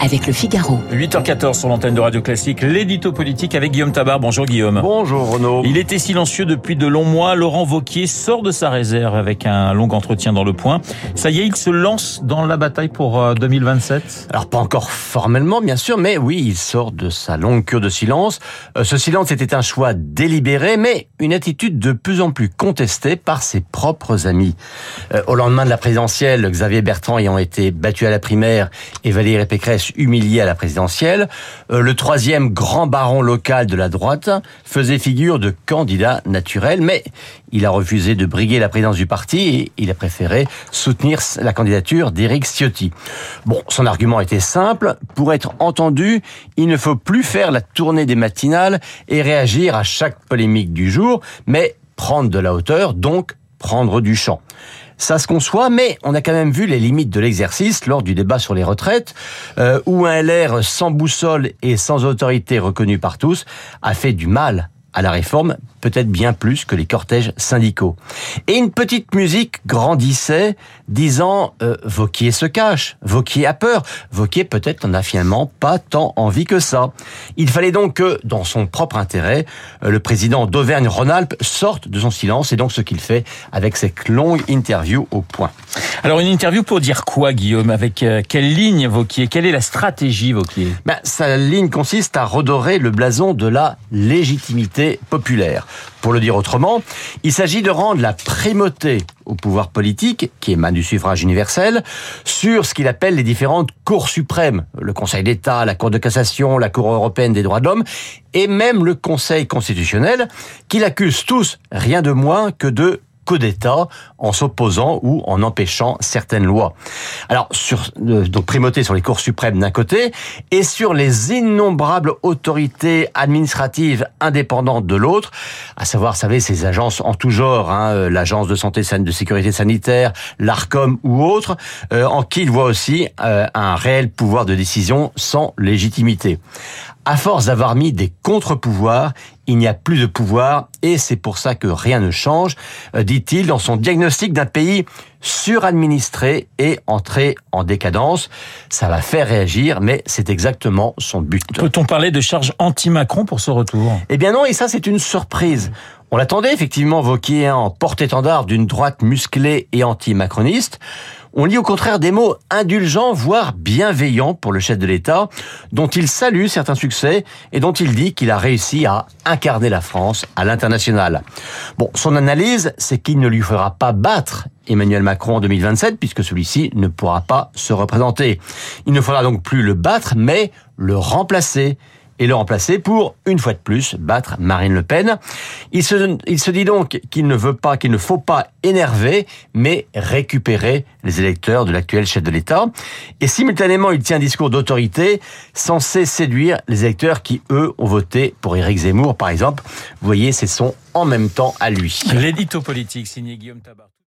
avec le Figaro. 8h14 sur l'antenne de Radio Classique, l'édito politique avec Guillaume Tabar. Bonjour Guillaume. Bonjour Renaud. Il était silencieux depuis de longs mois. Laurent Vauquier sort de sa réserve avec un long entretien dans le point. Ça y est, il se lance dans la bataille pour 2027 euh, Alors pas encore formellement bien sûr, mais oui, il sort de sa longue cure de silence. Euh, ce silence était un choix délibéré, mais une attitude de plus en plus contestée par ses propres amis. Euh, au lendemain de la présidentielle, Xavier Bertrand ayant été battu à la primaire et Valérie Pécresse humilié à la présidentielle. Euh, le troisième grand baron local de la droite faisait figure de candidat naturel, mais il a refusé de briguer la présidence du parti et il a préféré soutenir la candidature d'Éric Ciotti. Bon, son argument était simple. Pour être entendu, il ne faut plus faire la tournée des matinales et réagir à chaque polémique du jour, mais prendre de la hauteur, donc prendre du champ. Ça se conçoit, mais on a quand même vu les limites de l'exercice lors du débat sur les retraites, euh, où un LR sans boussole et sans autorité reconnue par tous a fait du mal à la réforme, peut-être bien plus que les cortèges syndicaux. Et une petite musique grandissait, disant euh, Vauquier se cache, Vauquier a peur, Vauquier peut-être n'en a finalement pas tant envie que ça. Il fallait donc que, dans son propre intérêt, euh, le président d'Auvergne-Rhône-Alpes sorte de son silence, et donc ce qu'il fait avec cette longue interview au point. Alors une interview pour dire quoi, Guillaume? Avec euh, quelle ligne Vauquier? Quelle est la stratégie Vauquier? Ben, Sa ligne consiste à redorer le blason de la légitimité populaire. Pour le dire autrement, il s'agit de rendre la primauté au pouvoir politique, qui émane du suffrage universel, sur ce qu'il appelle les différentes cours suprêmes, le Conseil d'État, la Cour de cassation, la Cour européenne des droits de l'homme, et même le Conseil constitutionnel, qu'il accuse tous rien de moins que de d'État en s'opposant ou en empêchant certaines lois. Alors, sur, euh, donc primauté sur les cours suprêmes d'un côté et sur les innombrables autorités administratives indépendantes de l'autre, à savoir, vous savez, ces agences en tout genre, hein, euh, l'agence de santé de sécurité sanitaire, l'Arcom ou autres, euh, en qui il voit aussi un réel pouvoir de décision sans légitimité. À force d'avoir mis des contre-pouvoirs, il n'y a plus de pouvoir et c'est pour ça que rien ne change, euh, dit-il dans son diagnostic d'un pays suradministré et entré en décadence. Ça va faire réagir, mais c'est exactement son but. Peut-on parler de charge anti-Macron pour ce retour? Eh bien non, et ça c'est une surprise. On l'attendait effectivement Vauquier en porte-étendard d'une droite musclée et anti-macroniste. On lit au contraire des mots indulgents, voire bienveillants pour le chef de l'État, dont il salue certains succès et dont il dit qu'il a réussi à incarner la France à l'international. Bon, son analyse, c'est qu'il ne lui fera pas battre Emmanuel Macron en 2027, puisque celui-ci ne pourra pas se représenter. Il ne faudra donc plus le battre, mais le remplacer et le remplacer pour, une fois de plus, battre Marine Le Pen. Il se, il se dit donc qu'il ne veut pas, qu'il ne faut pas énerver, mais récupérer les électeurs de l'actuel chef de l'État. Et simultanément, il tient un discours d'autorité censé séduire les électeurs qui, eux, ont voté pour Éric Zemmour, par exemple. Vous voyez, c'est son en même temps à lui. L'édito politique signé Guillaume Tabar.